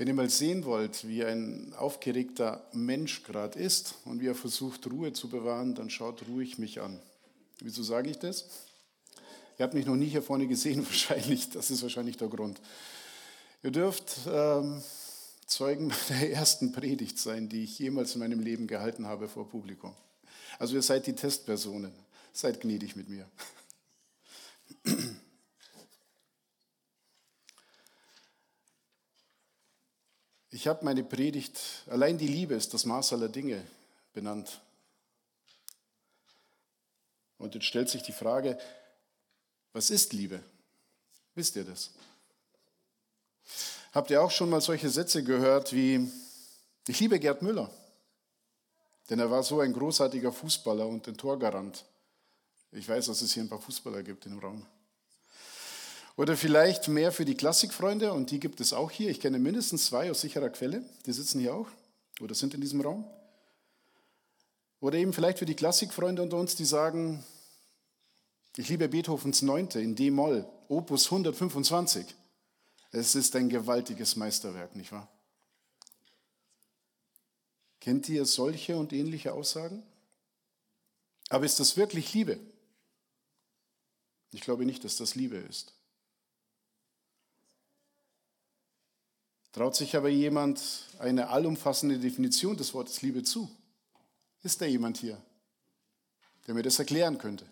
Wenn ihr mal sehen wollt, wie ein aufgeregter Mensch gerade ist und wie er versucht, Ruhe zu bewahren, dann schaut ruhig mich an. Wieso sage ich das? Ihr habt mich noch nie hier vorne gesehen, wahrscheinlich. Das ist wahrscheinlich der Grund. Ihr dürft ähm, Zeugen der ersten Predigt sein, die ich jemals in meinem Leben gehalten habe vor Publikum. Also ihr seid die Testpersonen. Seid gnädig mit mir. Ich habe meine Predigt, allein die Liebe ist das Maß aller Dinge benannt. Und jetzt stellt sich die Frage, was ist Liebe? Wisst ihr das? Habt ihr auch schon mal solche Sätze gehört wie, ich liebe Gerd Müller, denn er war so ein großartiger Fußballer und ein Torgarant. Ich weiß, dass es hier ein paar Fußballer gibt im Raum. Oder vielleicht mehr für die Klassikfreunde, und die gibt es auch hier. Ich kenne mindestens zwei aus sicherer Quelle, die sitzen hier auch oder sind in diesem Raum. Oder eben vielleicht für die Klassikfreunde unter uns, die sagen, ich liebe Beethovens Neunte in D-Moll, Opus 125. Es ist ein gewaltiges Meisterwerk, nicht wahr? Kennt ihr solche und ähnliche Aussagen? Aber ist das wirklich Liebe? Ich glaube nicht, dass das Liebe ist. Traut sich aber jemand eine allumfassende Definition des Wortes Liebe zu? Ist da jemand hier, der mir das erklären könnte?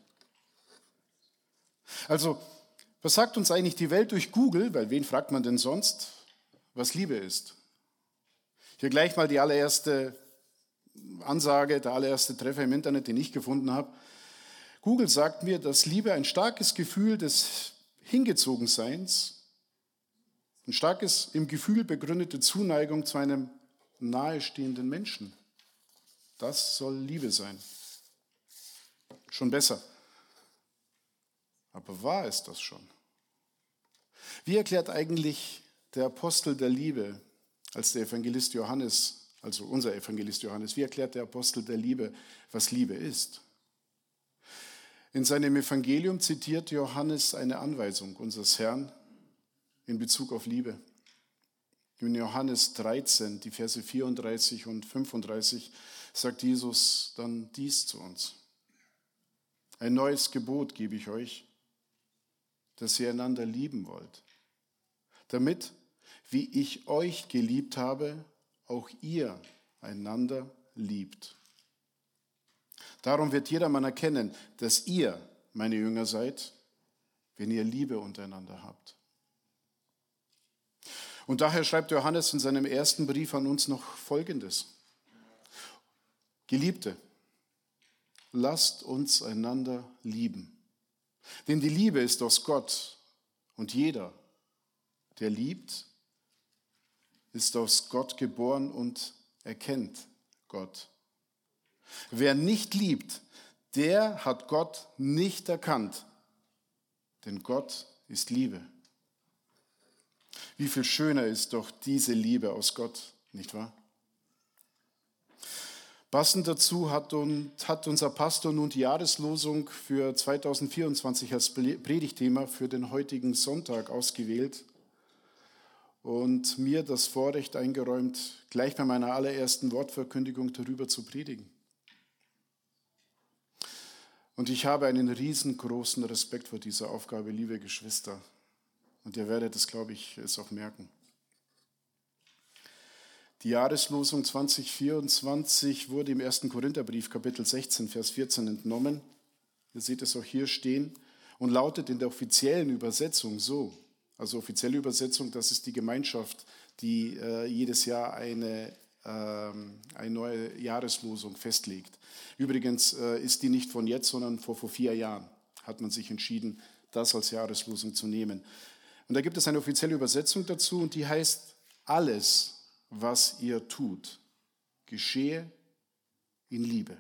Also, was sagt uns eigentlich die Welt durch Google, weil wen fragt man denn sonst, was Liebe ist? Hier gleich mal die allererste Ansage, der allererste Treffer im Internet, den ich gefunden habe. Google sagt mir, dass Liebe ein starkes Gefühl des Hingezogenseins ein starkes, im Gefühl begründete Zuneigung zu einem nahestehenden Menschen. Das soll Liebe sein. Schon besser. Aber war es das schon? Wie erklärt eigentlich der Apostel der Liebe, als der Evangelist Johannes, also unser Evangelist Johannes, wie erklärt der Apostel der Liebe, was Liebe ist? In seinem Evangelium zitiert Johannes eine Anweisung unseres Herrn, in Bezug auf Liebe. In Johannes 13, die Verse 34 und 35, sagt Jesus dann dies zu uns. Ein neues Gebot gebe ich euch, dass ihr einander lieben wollt, damit, wie ich euch geliebt habe, auch ihr einander liebt. Darum wird jedermann erkennen, dass ihr meine Jünger seid, wenn ihr Liebe untereinander habt. Und daher schreibt Johannes in seinem ersten Brief an uns noch Folgendes. Geliebte, lasst uns einander lieben. Denn die Liebe ist aus Gott und jeder, der liebt, ist aus Gott geboren und erkennt Gott. Wer nicht liebt, der hat Gott nicht erkannt, denn Gott ist Liebe. Wie viel schöner ist doch diese Liebe aus Gott, nicht wahr? Passend dazu hat, unser Pastor nun die Jahreslosung für 2024 als Predigtthema für den heutigen Sonntag ausgewählt und mir das Vorrecht eingeräumt, gleich bei meiner allerersten Wortverkündigung darüber zu predigen. Und ich habe einen riesengroßen Respekt vor dieser Aufgabe, liebe Geschwister. Und ihr werdet es, glaube ich, es auch merken. Die Jahreslosung 2024 wurde im 1. Korintherbrief, Kapitel 16, Vers 14 entnommen. Ihr seht es auch hier stehen und lautet in der offiziellen Übersetzung so. Also offizielle Übersetzung, das ist die Gemeinschaft, die äh, jedes Jahr eine, äh, eine neue Jahreslosung festlegt. Übrigens äh, ist die nicht von jetzt, sondern vor, vor vier Jahren hat man sich entschieden, das als Jahreslosung zu nehmen. Und da gibt es eine offizielle Übersetzung dazu und die heißt, alles, was ihr tut, geschehe in Liebe.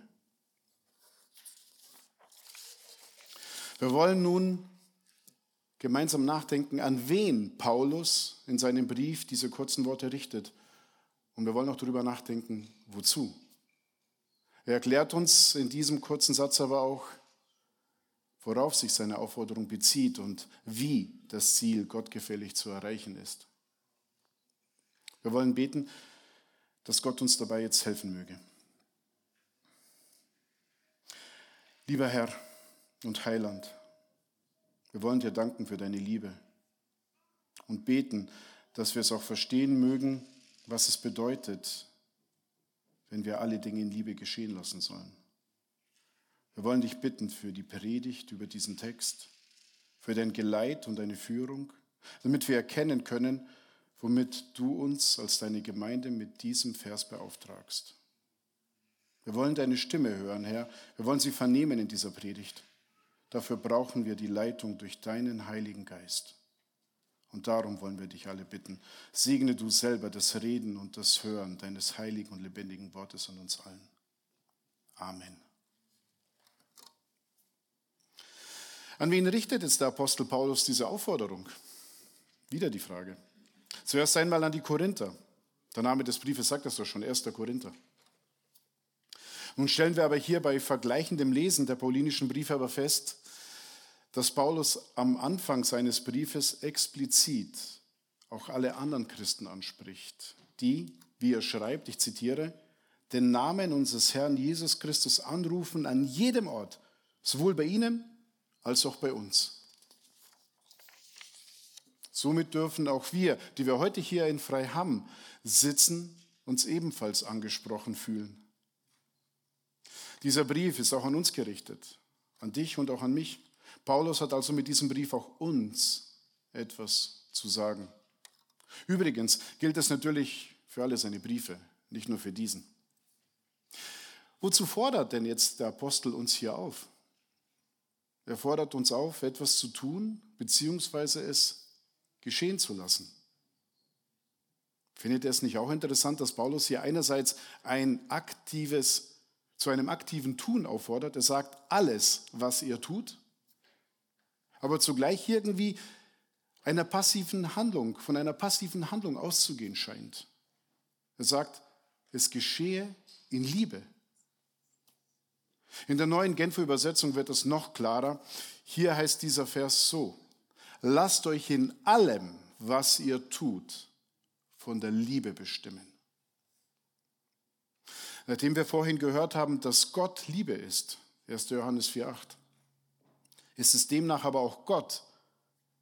Wir wollen nun gemeinsam nachdenken, an wen Paulus in seinem Brief diese kurzen Worte richtet. Und wir wollen auch darüber nachdenken, wozu. Er erklärt uns in diesem kurzen Satz aber auch, worauf sich seine Aufforderung bezieht und wie das Ziel gottgefällig zu erreichen ist. Wir wollen beten, dass Gott uns dabei jetzt helfen möge. Lieber Herr und Heiland, wir wollen dir danken für deine Liebe und beten, dass wir es auch verstehen mögen, was es bedeutet, wenn wir alle Dinge in Liebe geschehen lassen sollen. Wir wollen dich bitten für die Predigt über diesen Text, für dein Geleit und deine Führung, damit wir erkennen können, womit du uns als deine Gemeinde mit diesem Vers beauftragst. Wir wollen deine Stimme hören, Herr. Wir wollen sie vernehmen in dieser Predigt. Dafür brauchen wir die Leitung durch deinen Heiligen Geist. Und darum wollen wir dich alle bitten. Segne du selber das Reden und das Hören deines heiligen und lebendigen Wortes an uns allen. Amen. An wen richtet jetzt der Apostel Paulus diese Aufforderung? Wieder die Frage. Zuerst einmal an die Korinther. Der Name des Briefes sagt das doch schon, 1. Korinther. Nun stellen wir aber hier bei vergleichendem Lesen der paulinischen Briefe aber fest, dass Paulus am Anfang seines Briefes explizit auch alle anderen Christen anspricht, die, wie er schreibt, ich zitiere, den Namen unseres Herrn Jesus Christus anrufen an jedem Ort, sowohl bei ihnen als auch bei uns. Somit dürfen auch wir, die wir heute hier in Freiham sitzen, uns ebenfalls angesprochen fühlen. Dieser Brief ist auch an uns gerichtet, an dich und auch an mich. Paulus hat also mit diesem Brief auch uns etwas zu sagen. Übrigens gilt es natürlich für alle seine Briefe, nicht nur für diesen. Wozu fordert denn jetzt der Apostel uns hier auf? Er fordert uns auf, etwas zu tun, beziehungsweise es geschehen zu lassen. Findet ihr es nicht auch interessant, dass Paulus hier einerseits ein aktives, zu einem aktiven Tun auffordert? Er sagt, alles, was ihr tut, aber zugleich irgendwie einer passiven Handlung, von einer passiven Handlung auszugehen scheint. Er sagt, es geschehe in Liebe. In der neuen Genfer Übersetzung wird es noch klarer. Hier heißt dieser Vers so, lasst euch in allem, was ihr tut, von der Liebe bestimmen. Nachdem wir vorhin gehört haben, dass Gott Liebe ist, 1. Johannes 4.8, ist es demnach aber auch Gott,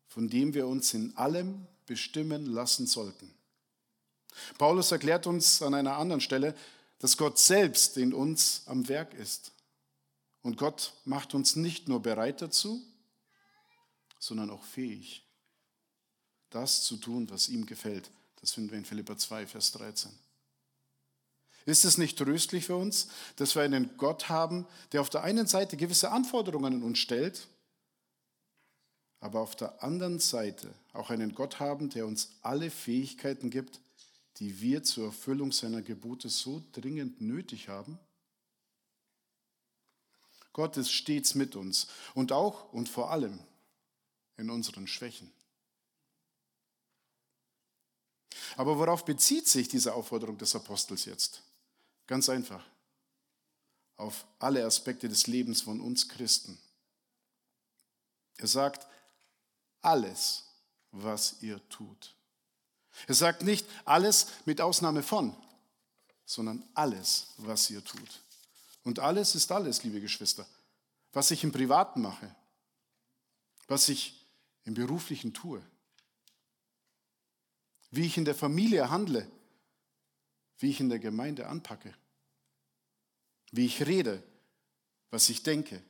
von dem wir uns in allem bestimmen lassen sollten. Paulus erklärt uns an einer anderen Stelle, dass Gott selbst in uns am Werk ist. Und Gott macht uns nicht nur bereit dazu, sondern auch fähig, das zu tun, was ihm gefällt. Das finden wir in Philippa 2, Vers 13. Ist es nicht tröstlich für uns, dass wir einen Gott haben, der auf der einen Seite gewisse Anforderungen an uns stellt, aber auf der anderen Seite auch einen Gott haben, der uns alle Fähigkeiten gibt, die wir zur Erfüllung seiner Gebote so dringend nötig haben? Gott ist stets mit uns und auch und vor allem in unseren Schwächen. Aber worauf bezieht sich diese Aufforderung des Apostels jetzt? Ganz einfach. Auf alle Aspekte des Lebens von uns Christen. Er sagt, alles, was ihr tut. Er sagt nicht alles mit Ausnahme von, sondern alles, was ihr tut. Und alles ist alles, liebe Geschwister. Was ich im Privaten mache, was ich im beruflichen tue, wie ich in der Familie handle, wie ich in der Gemeinde anpacke, wie ich rede, was ich denke,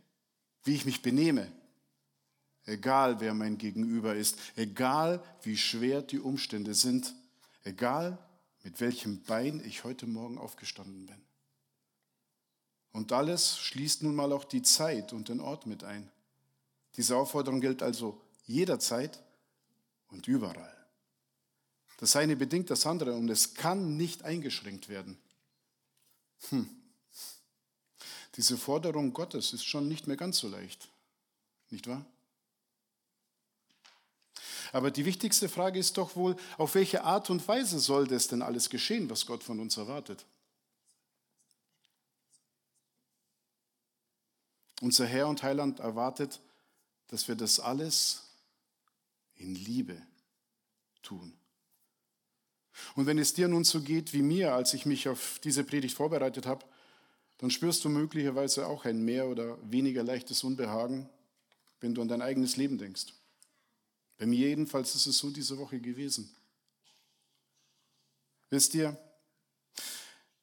wie ich mich benehme, egal wer mein Gegenüber ist, egal wie schwer die Umstände sind, egal mit welchem Bein ich heute Morgen aufgestanden bin. Und alles schließt nun mal auch die Zeit und den Ort mit ein. Diese Aufforderung gilt also jederzeit und überall. Das eine bedingt das andere und es kann nicht eingeschränkt werden. Hm. Diese Forderung Gottes ist schon nicht mehr ganz so leicht, nicht wahr? Aber die wichtigste Frage ist doch wohl, auf welche Art und Weise soll das denn alles geschehen, was Gott von uns erwartet? Unser Herr und Heiland erwartet, dass wir das alles in Liebe tun. Und wenn es dir nun so geht wie mir, als ich mich auf diese Predigt vorbereitet habe, dann spürst du möglicherweise auch ein mehr oder weniger leichtes Unbehagen, wenn du an dein eigenes Leben denkst. Bei mir jedenfalls ist es so diese Woche gewesen. Wisst ihr,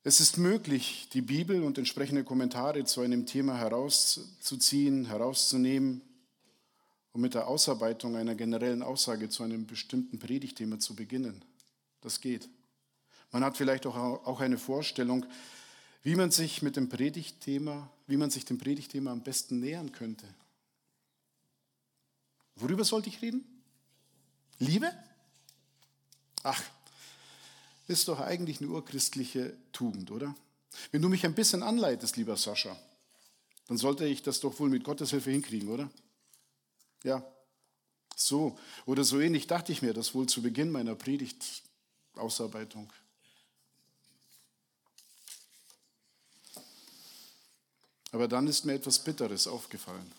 es ist möglich, die Bibel und entsprechende Kommentare zu einem Thema herauszuziehen, herauszunehmen und mit der Ausarbeitung einer generellen Aussage zu einem bestimmten Predigtthema zu beginnen. Das geht. Man hat vielleicht auch eine Vorstellung, wie man sich mit dem Predigtthema, wie man sich dem Predigtthema am besten nähern könnte. Worüber sollte ich reden? Liebe? Ach, ist doch eigentlich eine urchristliche Tugend, oder? Wenn du mich ein bisschen anleitest, lieber Sascha, dann sollte ich das doch wohl mit Gottes Hilfe hinkriegen, oder? Ja, so oder so ähnlich dachte ich mir das wohl zu Beginn meiner Predigtausarbeitung. Aber dann ist mir etwas Bitteres aufgefallen.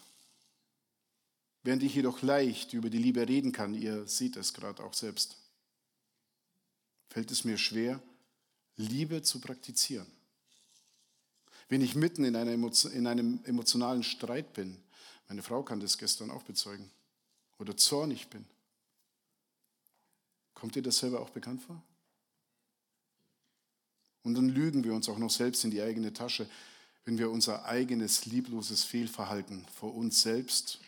Während ich jedoch leicht über die Liebe reden kann, ihr seht es gerade auch selbst, fällt es mir schwer, Liebe zu praktizieren. Wenn ich mitten in, in einem emotionalen Streit bin, meine Frau kann das gestern auch bezeugen, oder zornig bin, kommt dir das selber auch bekannt vor? Und dann lügen wir uns auch noch selbst in die eigene Tasche, wenn wir unser eigenes liebloses Fehlverhalten vor uns selbst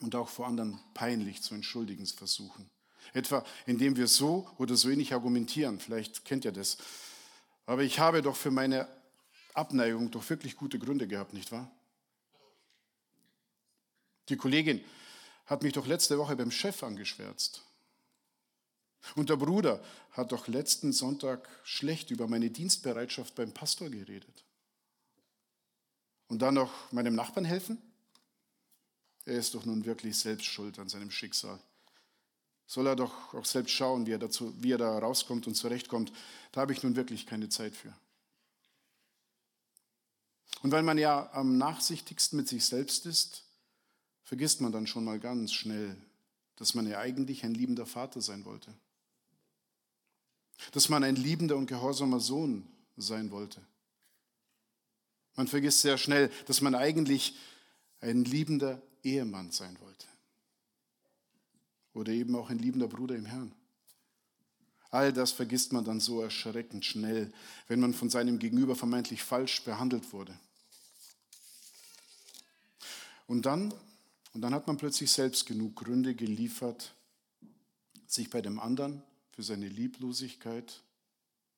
und auch vor anderen peinlich zu entschuldigen versuchen. Etwa indem wir so oder so ähnlich argumentieren. Vielleicht kennt ihr das. Aber ich habe doch für meine Abneigung doch wirklich gute Gründe gehabt, nicht wahr? Die Kollegin hat mich doch letzte Woche beim Chef angeschwärzt. Und der Bruder hat doch letzten Sonntag schlecht über meine Dienstbereitschaft beim Pastor geredet. Und dann noch meinem Nachbarn helfen? Er ist doch nun wirklich selbst schuld an seinem Schicksal soll er doch auch selbst schauen, wie er, dazu, wie er da rauskommt und zurechtkommt. Da habe ich nun wirklich keine Zeit für. Und weil man ja am nachsichtigsten mit sich selbst ist, vergisst man dann schon mal ganz schnell, dass man ja eigentlich ein liebender Vater sein wollte. Dass man ein liebender und gehorsamer Sohn sein wollte. Man vergisst sehr schnell, dass man eigentlich ein liebender Ehemann sein wollte oder eben auch ein liebender Bruder im Herrn. All das vergisst man dann so erschreckend schnell, wenn man von seinem Gegenüber vermeintlich falsch behandelt wurde. Und dann, und dann hat man plötzlich selbst genug Gründe geliefert, sich bei dem anderen für seine Lieblosigkeit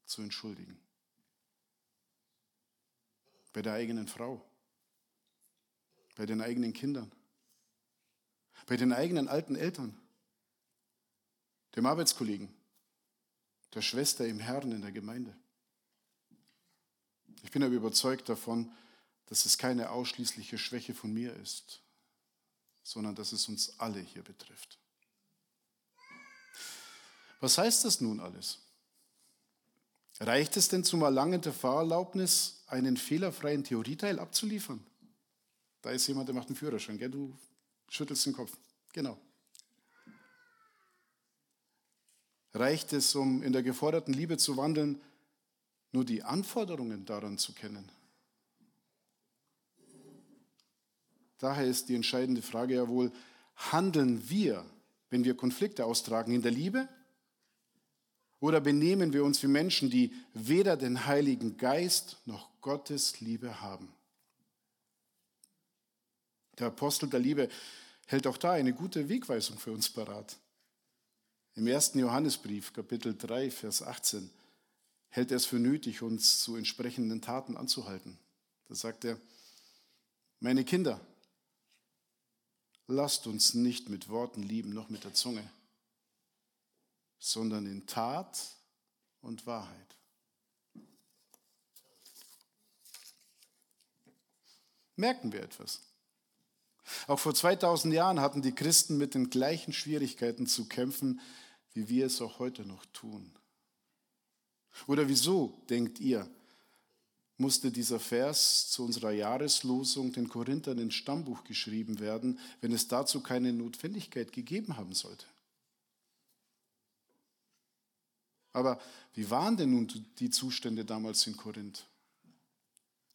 zu entschuldigen. Bei der eigenen Frau, bei den eigenen Kindern, bei den eigenen alten Eltern, dem Arbeitskollegen, der Schwester im Herrn in der Gemeinde. Ich bin aber überzeugt davon, dass es keine ausschließliche Schwäche von mir ist, sondern dass es uns alle hier betrifft. Was heißt das nun alles? Reicht es denn zum Erlangen der Fahrerlaubnis, einen fehlerfreien Theorieteil abzuliefern? Da ist jemand, der macht einen Führerschein, gell? du schüttelst den Kopf. Genau. Reicht es, um in der geforderten Liebe zu wandeln, nur die Anforderungen daran zu kennen. Daher ist die entscheidende Frage ja wohl, handeln wir, wenn wir Konflikte austragen, in der Liebe? Oder benehmen wir uns wie Menschen, die weder den Heiligen Geist noch Gottes Liebe haben? Der Apostel der Liebe hält auch da eine gute Wegweisung für uns parat. Im ersten Johannesbrief, Kapitel 3, Vers 18, hält er es für nötig, uns zu entsprechenden Taten anzuhalten. Da sagt er, meine Kinder, lasst uns nicht mit Worten lieben, noch mit der Zunge, sondern in Tat und Wahrheit. Merken wir etwas? Auch vor 2000 Jahren hatten die Christen mit den gleichen Schwierigkeiten zu kämpfen, wie wir es auch heute noch tun. Oder wieso, denkt ihr, musste dieser Vers zu unserer Jahreslosung den Korinthern ins Stammbuch geschrieben werden, wenn es dazu keine Notwendigkeit gegeben haben sollte? Aber wie waren denn nun die Zustände damals in Korinth?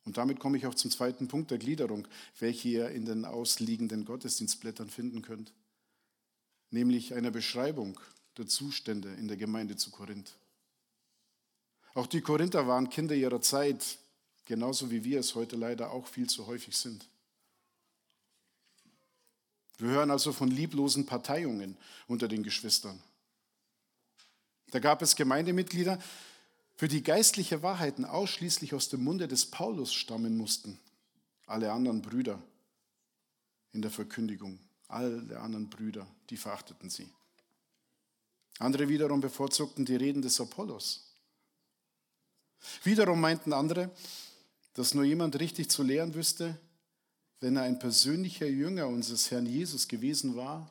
Und damit komme ich auch zum zweiten Punkt der Gliederung, welche ihr in den ausliegenden Gottesdienstblättern finden könnt, nämlich einer Beschreibung der Zustände in der Gemeinde zu Korinth. Auch die Korinther waren Kinder ihrer Zeit, genauso wie wir es heute leider auch viel zu häufig sind. Wir hören also von lieblosen Parteiungen unter den Geschwistern. Da gab es Gemeindemitglieder, für die geistliche Wahrheiten ausschließlich aus dem Munde des Paulus stammen mussten. Alle anderen Brüder in der Verkündigung, alle anderen Brüder, die verachteten sie. Andere wiederum bevorzugten die Reden des Apollos. Wiederum meinten andere, dass nur jemand richtig zu lehren wüsste, wenn er ein persönlicher Jünger unseres Herrn Jesus gewesen war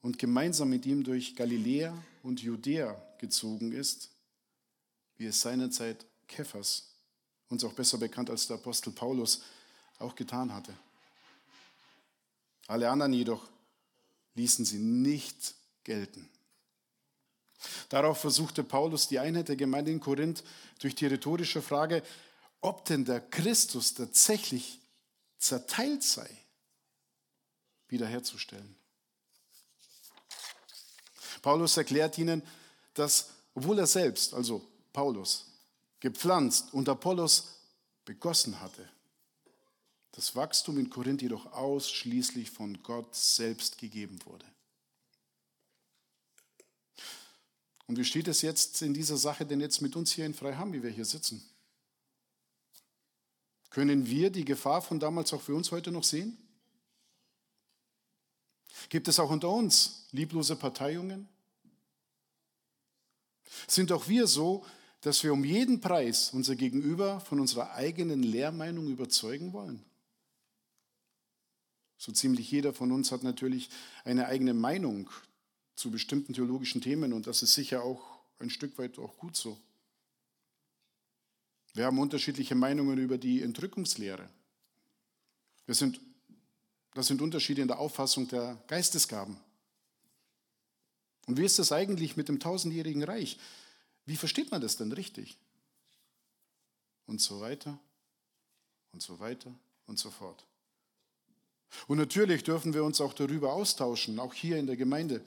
und gemeinsam mit ihm durch Galiläa und Judäa gezogen ist, wie es seinerzeit Kephas, uns auch besser bekannt als der Apostel Paulus, auch getan hatte. Alle anderen jedoch ließen sie nicht gelten. Darauf versuchte Paulus die Einheit der Gemeinde in Korinth durch die rhetorische Frage, ob denn der Christus tatsächlich zerteilt sei, wiederherzustellen. Paulus erklärt ihnen, dass, obwohl er selbst, also Paulus, gepflanzt und Apollos begossen hatte, das Wachstum in Korinth jedoch ausschließlich von Gott selbst gegeben wurde. Und wie steht es jetzt in dieser Sache denn jetzt mit uns hier in Freiham, wie wir hier sitzen? Können wir die Gefahr von damals auch für uns heute noch sehen? Gibt es auch unter uns lieblose Parteiungen? Sind auch wir so, dass wir um jeden Preis unser Gegenüber von unserer eigenen Lehrmeinung überzeugen wollen? So ziemlich jeder von uns hat natürlich eine eigene Meinung zu bestimmten theologischen Themen und das ist sicher auch ein Stück weit auch gut so. Wir haben unterschiedliche Meinungen über die Entrückungslehre. Wir sind, das sind Unterschiede in der Auffassung der Geistesgaben. Und wie ist das eigentlich mit dem tausendjährigen Reich? Wie versteht man das denn richtig? Und so weiter und so weiter und so fort. Und natürlich dürfen wir uns auch darüber austauschen, auch hier in der Gemeinde.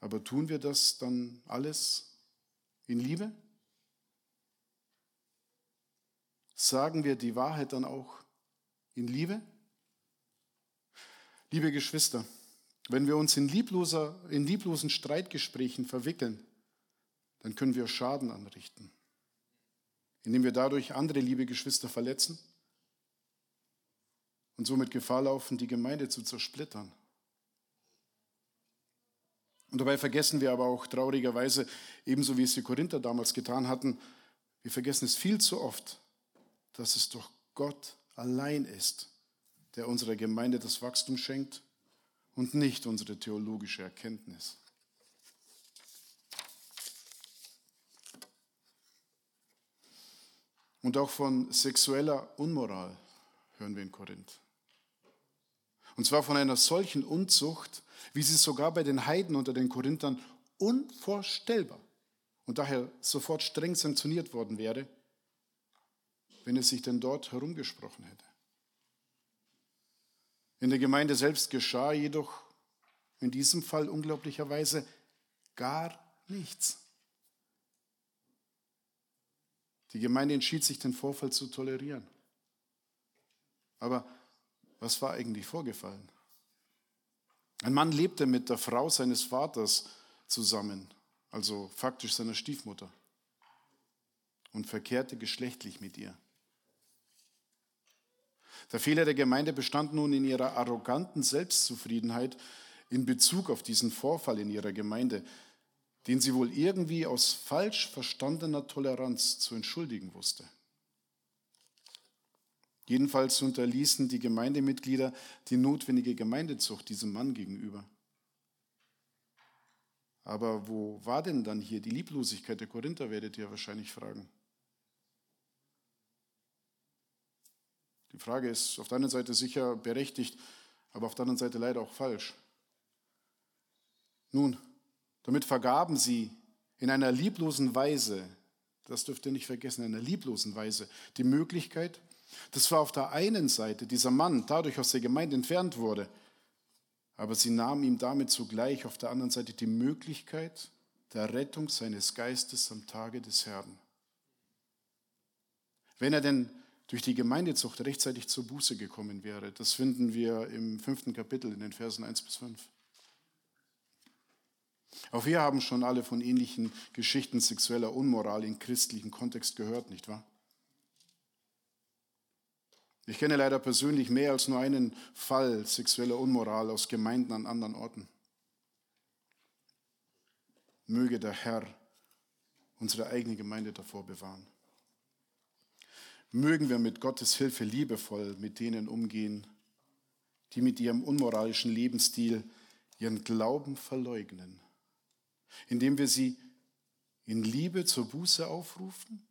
Aber tun wir das dann alles in Liebe? Sagen wir die Wahrheit dann auch in Liebe? Liebe Geschwister, wenn wir uns in, liebloser, in lieblosen Streitgesprächen verwickeln, dann können wir Schaden anrichten, indem wir dadurch andere liebe Geschwister verletzen und somit Gefahr laufen, die Gemeinde zu zersplittern. Und dabei vergessen wir aber auch traurigerweise, ebenso wie es die Korinther damals getan hatten, wir vergessen es viel zu oft, dass es doch Gott allein ist, der unserer Gemeinde das Wachstum schenkt und nicht unsere theologische Erkenntnis. Und auch von sexueller Unmoral hören wir in Korinth. Und zwar von einer solchen Unzucht, wie sie sogar bei den Heiden unter den Korinthern unvorstellbar und daher sofort streng sanktioniert worden wäre, wenn es sich denn dort herumgesprochen hätte. In der Gemeinde selbst geschah jedoch in diesem Fall unglaublicherweise gar nichts. Die Gemeinde entschied sich, den Vorfall zu tolerieren. Aber was war eigentlich vorgefallen? Ein Mann lebte mit der Frau seines Vaters zusammen, also faktisch seiner Stiefmutter, und verkehrte geschlechtlich mit ihr. Der Fehler der Gemeinde bestand nun in ihrer arroganten Selbstzufriedenheit in Bezug auf diesen Vorfall in ihrer Gemeinde, den sie wohl irgendwie aus falsch verstandener Toleranz zu entschuldigen wusste. Jedenfalls unterließen die Gemeindemitglieder die notwendige Gemeindezucht diesem Mann gegenüber. Aber wo war denn dann hier die Lieblosigkeit der Korinther, werdet ihr wahrscheinlich fragen. Die Frage ist auf der einen Seite sicher berechtigt, aber auf der anderen Seite leider auch falsch. Nun, damit vergaben sie in einer lieblosen Weise, das dürft ihr nicht vergessen, in einer lieblosen Weise die Möglichkeit, das war auf der einen Seite dieser Mann dadurch aus der Gemeinde entfernt wurde, aber sie nahmen ihm damit zugleich auf der anderen Seite die Möglichkeit der Rettung seines Geistes am Tage des Herrn. Wenn er denn durch die Gemeindezucht rechtzeitig zur Buße gekommen wäre, das finden wir im fünften Kapitel in den Versen 1 bis 5. Auch wir haben schon alle von ähnlichen Geschichten sexueller Unmoral in christlichem Kontext gehört, nicht wahr? Ich kenne leider persönlich mehr als nur einen Fall sexueller Unmoral aus Gemeinden an anderen Orten. Möge der Herr unsere eigene Gemeinde davor bewahren. Mögen wir mit Gottes Hilfe liebevoll mit denen umgehen, die mit ihrem unmoralischen Lebensstil ihren Glauben verleugnen, indem wir sie in Liebe zur Buße aufrufen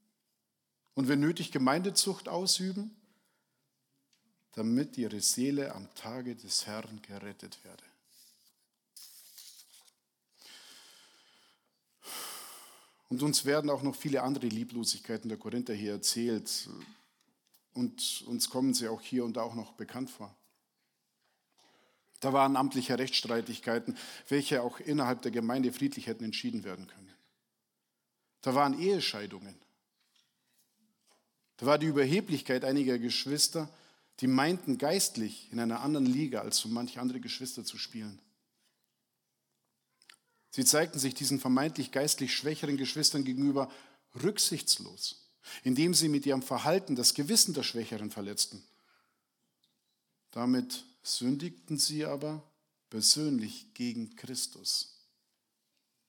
und wenn nötig Gemeindezucht ausüben damit ihre Seele am Tage des Herrn gerettet werde. Und uns werden auch noch viele andere Lieblosigkeiten der Korinther hier erzählt. Und uns kommen sie auch hier und da auch noch bekannt vor. Da waren amtliche Rechtsstreitigkeiten, welche auch innerhalb der Gemeinde friedlich hätten entschieden werden können. Da waren Ehescheidungen. Da war die Überheblichkeit einiger Geschwister, die meinten geistlich in einer anderen Liga als so manche andere Geschwister zu spielen. Sie zeigten sich diesen vermeintlich geistlich schwächeren Geschwistern gegenüber rücksichtslos, indem sie mit ihrem Verhalten das Gewissen der Schwächeren verletzten. Damit sündigten sie aber persönlich gegen Christus.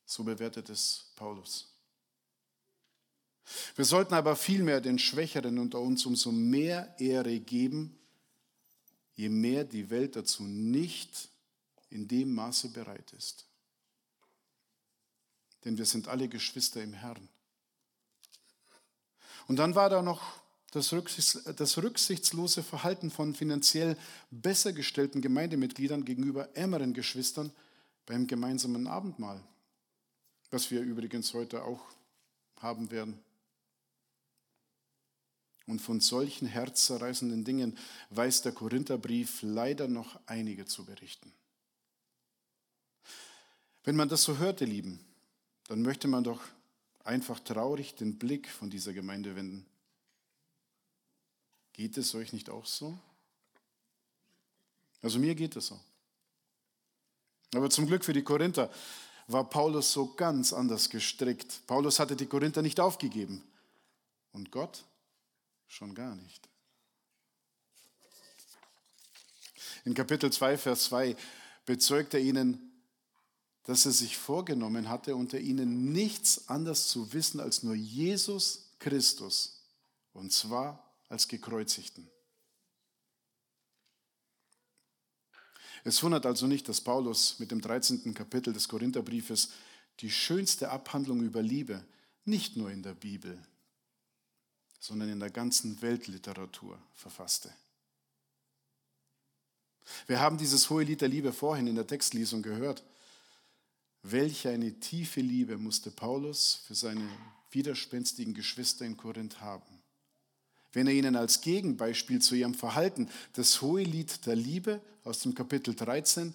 So bewertet es Paulus. Wir sollten aber vielmehr den Schwächeren unter uns umso mehr Ehre geben, je mehr die Welt dazu nicht in dem Maße bereit ist. Denn wir sind alle Geschwister im Herrn. Und dann war da noch das, rücksichtslose Verhalten von finanziell besser gestellten Gemeindemitgliedern gegenüber ärmeren Geschwistern beim gemeinsamen Abendmahl, was wir übrigens heute auch haben werden. Und von solchen herzzerreißenden Dingen weiß der Korintherbrief leider noch einige zu berichten. Wenn man das so hört, ihr Lieben, dann möchte man doch einfach traurig den Blick von dieser Gemeinde wenden. Geht es euch nicht auch so? Also mir geht es so. Aber zum Glück für die Korinther war Paulus so ganz anders gestrickt. Paulus hatte die Korinther nicht aufgegeben. Und Gott Schon gar nicht. In Kapitel 2, Vers 2 bezeugt er ihnen, dass er sich vorgenommen hatte, unter ihnen nichts anderes zu wissen als nur Jesus Christus, und zwar als gekreuzigten. Es wundert also nicht, dass Paulus mit dem 13. Kapitel des Korintherbriefes die schönste Abhandlung über Liebe nicht nur in der Bibel, sondern in der ganzen Weltliteratur verfasste. Wir haben dieses hohe Lied der Liebe vorhin in der Textlesung gehört. Welch eine tiefe Liebe musste Paulus für seine widerspenstigen Geschwister in Korinth haben. Wenn er ihnen als Gegenbeispiel zu ihrem Verhalten das hohe Lied der Liebe aus dem Kapitel 13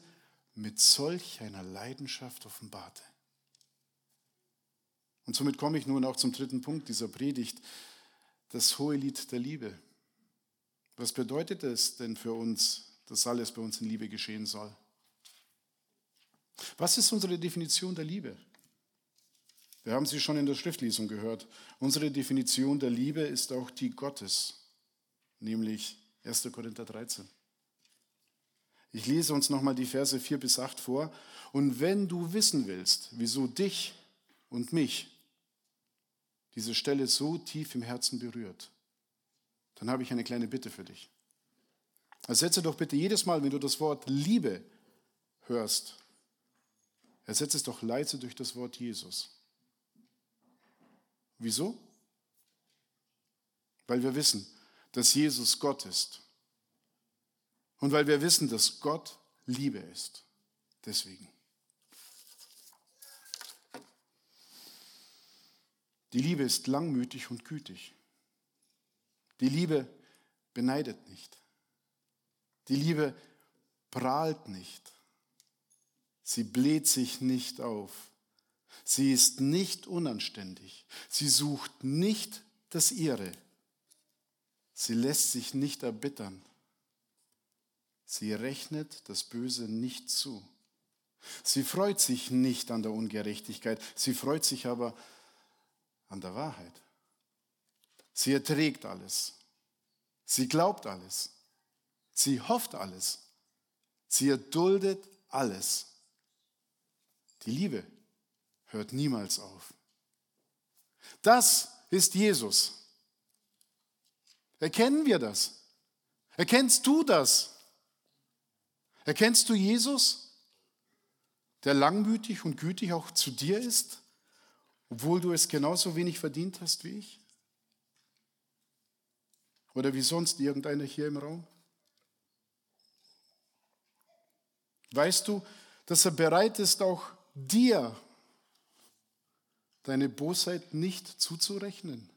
mit solch einer Leidenschaft offenbarte. Und somit komme ich nun auch zum dritten Punkt dieser Predigt das hohe Lied der Liebe. Was bedeutet es denn für uns, dass alles bei uns in Liebe geschehen soll? Was ist unsere Definition der Liebe? Wir haben sie schon in der Schriftlesung gehört. Unsere Definition der Liebe ist auch die Gottes, nämlich 1. Korinther 13. Ich lese uns nochmal die Verse 4 bis 8 vor. Und wenn du wissen willst, wieso dich und mich diese Stelle so tief im Herzen berührt, dann habe ich eine kleine Bitte für dich. Ersetze doch bitte jedes Mal, wenn du das Wort Liebe hörst, ersetze es doch leise durch das Wort Jesus. Wieso? Weil wir wissen, dass Jesus Gott ist. Und weil wir wissen, dass Gott Liebe ist. Deswegen. Die Liebe ist langmütig und gütig. Die Liebe beneidet nicht. Die Liebe prahlt nicht. Sie bläht sich nicht auf. Sie ist nicht unanständig. Sie sucht nicht das Ihre. Sie lässt sich nicht erbittern. Sie rechnet das Böse nicht zu. Sie freut sich nicht an der Ungerechtigkeit, sie freut sich aber an der Wahrheit. Sie erträgt alles. Sie glaubt alles. Sie hofft alles. Sie erduldet alles. Die Liebe hört niemals auf. Das ist Jesus. Erkennen wir das? Erkennst du das? Erkennst du Jesus, der langmütig und gütig auch zu dir ist, obwohl du es genauso wenig verdient hast wie ich? Oder wie sonst irgendeiner hier im Raum? Weißt du, dass er bereit ist, auch dir deine Bosheit nicht zuzurechnen?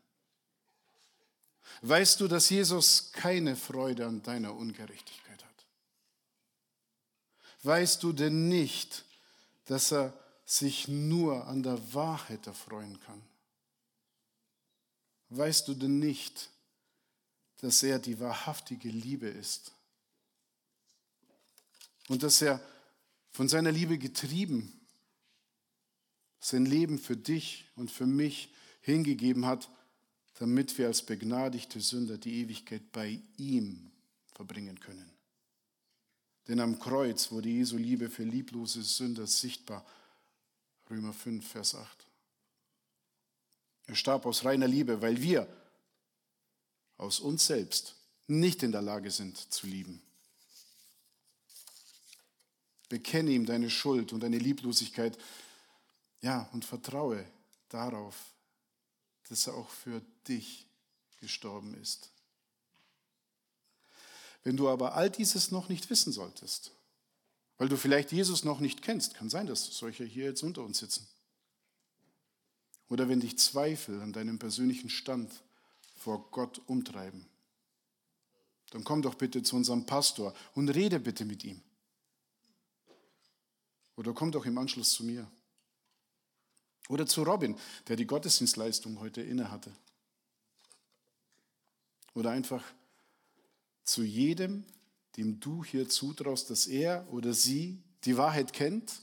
Weißt du, dass Jesus keine Freude an deiner Ungerechtigkeit hat? Weißt du denn nicht, dass er sich nur an der Wahrheit erfreuen kann? Weißt du denn nicht, dass er die wahrhaftige Liebe ist? Und dass er von seiner Liebe getrieben sein Leben für dich und für mich hingegeben hat, damit wir als begnadigte Sünder die Ewigkeit bei ihm verbringen können. Denn am Kreuz wurde Jesu Liebe für lieblose Sünder sichtbar. Römer 5, Vers 8. Er starb aus reiner Liebe, weil wir aus uns selbst nicht in der Lage sind zu lieben. Bekenne ihm deine Schuld und deine Lieblosigkeit, ja, und vertraue darauf, dass er auch für dich gestorben ist. Wenn du aber all dieses noch nicht wissen solltest, weil du vielleicht Jesus noch nicht kennst, kann sein, dass solche hier jetzt unter uns sitzen. Oder wenn dich Zweifel an deinem persönlichen Stand vor Gott umtreiben, dann komm doch bitte zu unserem Pastor und rede bitte mit ihm. Oder komm doch im Anschluss zu mir. Oder zu Robin, der die Gottesdienstleistung heute innehatte. Oder einfach zu jedem, dem du hier zutraust, dass er oder sie die Wahrheit kennt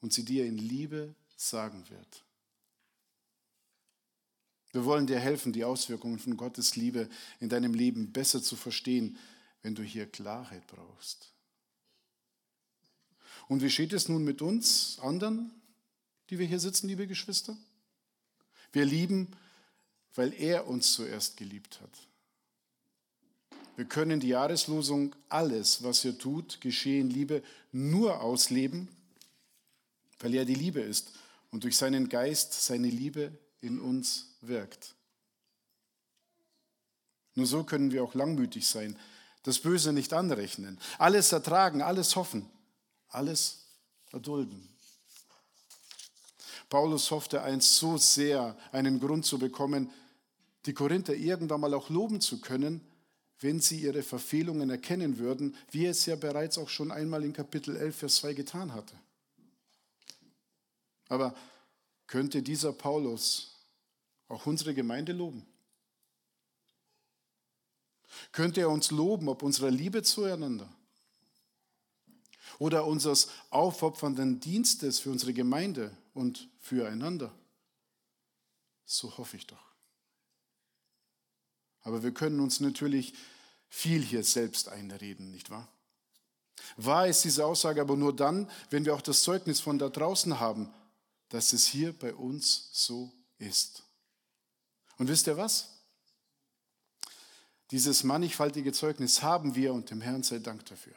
und sie dir in Liebe sagen wird. Wir wollen dir helfen, die Auswirkungen von Gottes Liebe in deinem Leben besser zu verstehen, wenn du hier Klarheit brauchst. Und wie steht es nun mit uns anderen? die wir hier sitzen, liebe Geschwister? Wir lieben, weil er uns zuerst geliebt hat. Wir können die Jahreslosung alles, was er tut, geschehen Liebe, nur ausleben, weil er die Liebe ist und durch seinen Geist seine Liebe in uns wirkt. Nur so können wir auch langmütig sein, das Böse nicht anrechnen, alles ertragen, alles hoffen, alles erdulden. Paulus hoffte einst so sehr, einen Grund zu bekommen, die Korinther irgendwann mal auch loben zu können, wenn sie ihre Verfehlungen erkennen würden, wie es ja bereits auch schon einmal in Kapitel 11, Vers 2 getan hatte. Aber könnte dieser Paulus auch unsere Gemeinde loben? Könnte er uns loben, ob unserer Liebe zueinander oder unseres aufopfernden Dienstes für unsere Gemeinde und füreinander. So hoffe ich doch. Aber wir können uns natürlich viel hier selbst einreden, nicht wahr? Wahr ist diese Aussage aber nur dann, wenn wir auch das Zeugnis von da draußen haben, dass es hier bei uns so ist. Und wisst ihr was? Dieses mannigfaltige Zeugnis haben wir und dem Herrn sei Dank dafür.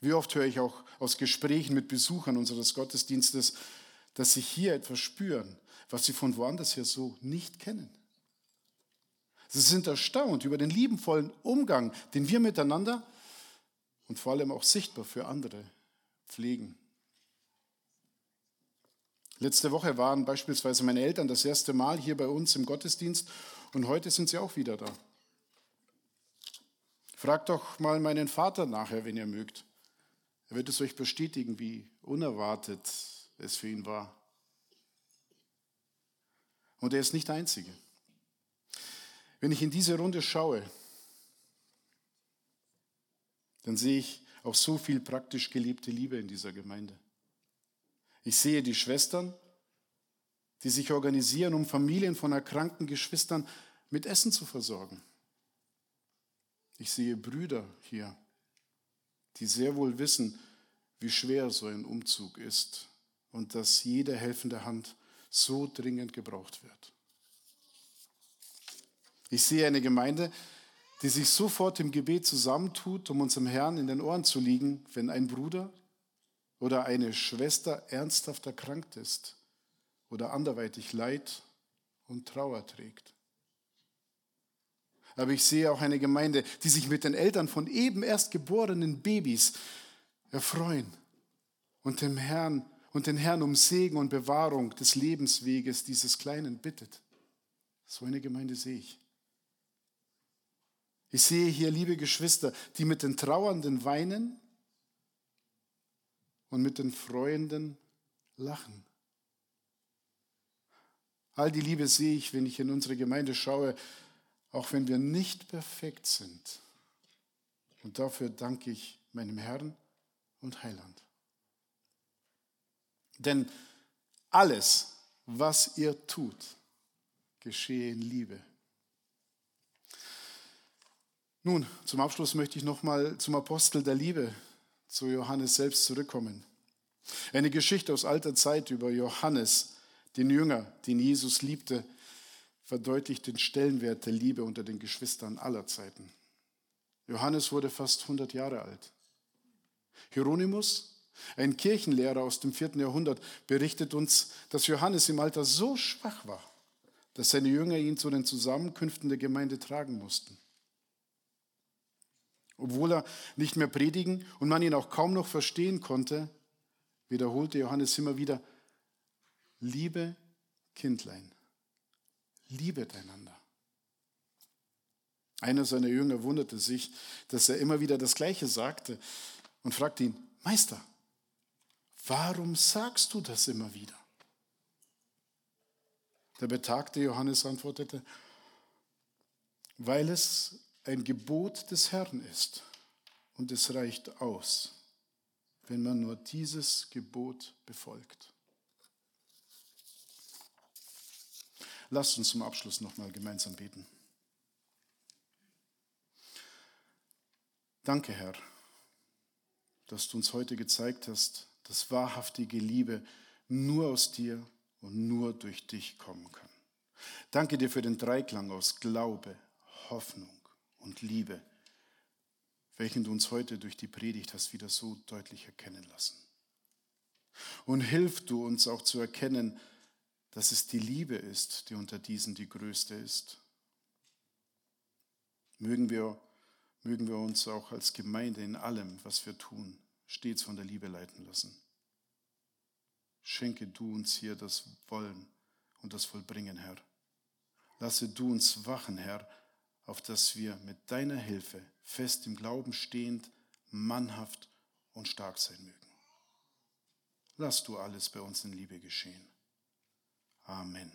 Wie oft höre ich auch aus Gesprächen mit Besuchern unseres Gottesdienstes, dass sie hier etwas spüren, was sie von woanders her so nicht kennen. Sie sind erstaunt über den liebenvollen Umgang, den wir miteinander und vor allem auch sichtbar für andere pflegen. Letzte Woche waren beispielsweise meine Eltern das erste Mal hier bei uns im Gottesdienst und heute sind sie auch wieder da. Fragt doch mal meinen Vater nachher, wenn ihr mögt. Er wird es euch bestätigen, wie unerwartet es für ihn war. Und er ist nicht der Einzige. Wenn ich in diese Runde schaue, dann sehe ich auch so viel praktisch gelebte Liebe in dieser Gemeinde. Ich sehe die Schwestern, die sich organisieren, um Familien von erkrankten Geschwistern mit Essen zu versorgen. Ich sehe Brüder hier, die sehr wohl wissen, wie schwer so ein Umzug ist und dass jede helfende Hand so dringend gebraucht wird. Ich sehe eine Gemeinde, die sich sofort im Gebet zusammentut, um unserem Herrn in den Ohren zu liegen, wenn ein Bruder oder eine Schwester ernsthaft erkrankt ist oder anderweitig Leid und Trauer trägt. Aber ich sehe auch eine Gemeinde, die sich mit den Eltern von eben erst geborenen Babys erfreuen und dem Herrn und den Herrn um Segen und Bewahrung des Lebensweges dieses Kleinen bittet. So eine Gemeinde sehe ich. Ich sehe hier, liebe Geschwister, die mit den Trauernden weinen und mit den Freuenden lachen. All die Liebe sehe ich, wenn ich in unsere Gemeinde schaue, auch wenn wir nicht perfekt sind. Und dafür danke ich meinem Herrn und Heiland. Denn alles, was ihr tut, geschehe in Liebe. Nun, zum Abschluss möchte ich nochmal zum Apostel der Liebe, zu Johannes selbst zurückkommen. Eine Geschichte aus alter Zeit über Johannes, den Jünger, den Jesus liebte, verdeutlicht den Stellenwert der Liebe unter den Geschwistern aller Zeiten. Johannes wurde fast 100 Jahre alt. Hieronymus, ein Kirchenlehrer aus dem vierten Jahrhundert, berichtet uns, dass Johannes im Alter so schwach war, dass seine Jünger ihn zu den Zusammenkünften der Gemeinde tragen mussten. Obwohl er nicht mehr predigen und man ihn auch kaum noch verstehen konnte, wiederholte Johannes immer wieder, liebe Kindlein, liebet einander. Einer seiner Jünger wunderte sich, dass er immer wieder das Gleiche sagte und fragte ihn, Meister, warum sagst du das immer wieder? Der betagte Johannes antwortete, weil es ein Gebot des Herrn ist. Und es reicht aus, wenn man nur dieses Gebot befolgt. Lasst uns zum Abschluss nochmal gemeinsam beten. Danke, Herr, dass du uns heute gezeigt hast, dass wahrhaftige Liebe nur aus dir und nur durch dich kommen kann. Danke dir für den Dreiklang aus Glaube, Hoffnung und Liebe, welchen du uns heute durch die Predigt hast wieder so deutlich erkennen lassen. Und hilf du uns auch zu erkennen, dass es die Liebe ist, die unter diesen die größte ist. Mögen wir, mögen wir uns auch als Gemeinde in allem, was wir tun, stets von der Liebe leiten lassen. Schenke du uns hier das Wollen und das Vollbringen, Herr. Lasse du uns wachen, Herr, auf dass wir mit deiner Hilfe fest im Glauben stehend, mannhaft und stark sein mögen. Lass du alles bei uns in Liebe geschehen. Amen.